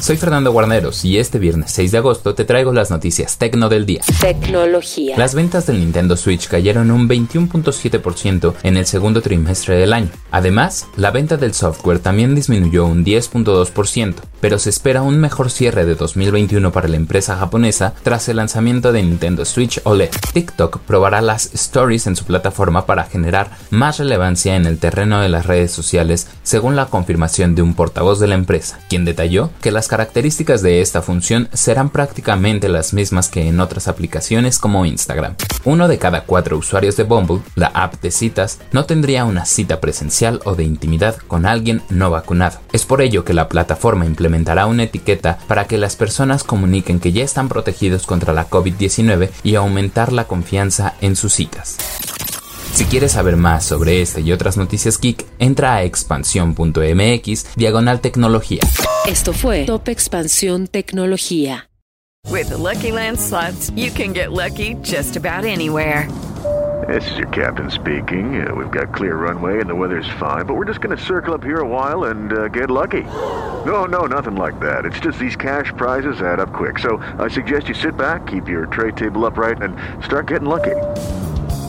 Soy Fernando Guarneros y este viernes 6 de agosto te traigo las noticias tecno del día. Tecnología. Las ventas del Nintendo Switch cayeron un 21.7% en el segundo trimestre del año. Además, la venta del software también disminuyó un 10.2%, pero se espera un mejor cierre de 2021 para la empresa japonesa tras el lanzamiento de Nintendo Switch OLED. TikTok probará las stories en su plataforma para generar más relevancia en el terreno de las redes sociales, según la confirmación de un portavoz de la empresa, quien detalló que las características de esta función serán prácticamente las mismas que en otras aplicaciones como Instagram. Uno de cada cuatro usuarios de Bumble, la app de citas, no tendría una cita presencial o de intimidad con alguien no vacunado. Es por ello que la plataforma implementará una etiqueta para que las personas comuniquen que ya están protegidos contra la COVID-19 y aumentar la confianza en sus citas. Si quieres saber más sobre este y otras noticias geek, entra a expansión.mx diagonal tecnología. Esto fue Top Expansión Tecnología. With the Lucky Land slots, you can get lucky just about anywhere. This is your captain speaking. Uh, we've got clear runway and the weather's fine, but we're just going to circle up here a while and uh, get lucky. No, no, nothing like that. It's just these cash prizes add up quick. So I suggest you sit back, keep your tray table upright, and start getting lucky.